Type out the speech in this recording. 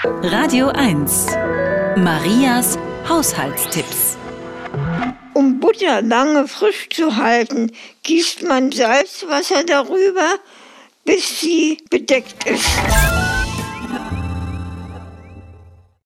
Radio 1. Marias Haushaltstipps. Um Butter lange frisch zu halten, gießt man Salzwasser darüber, bis sie bedeckt ist.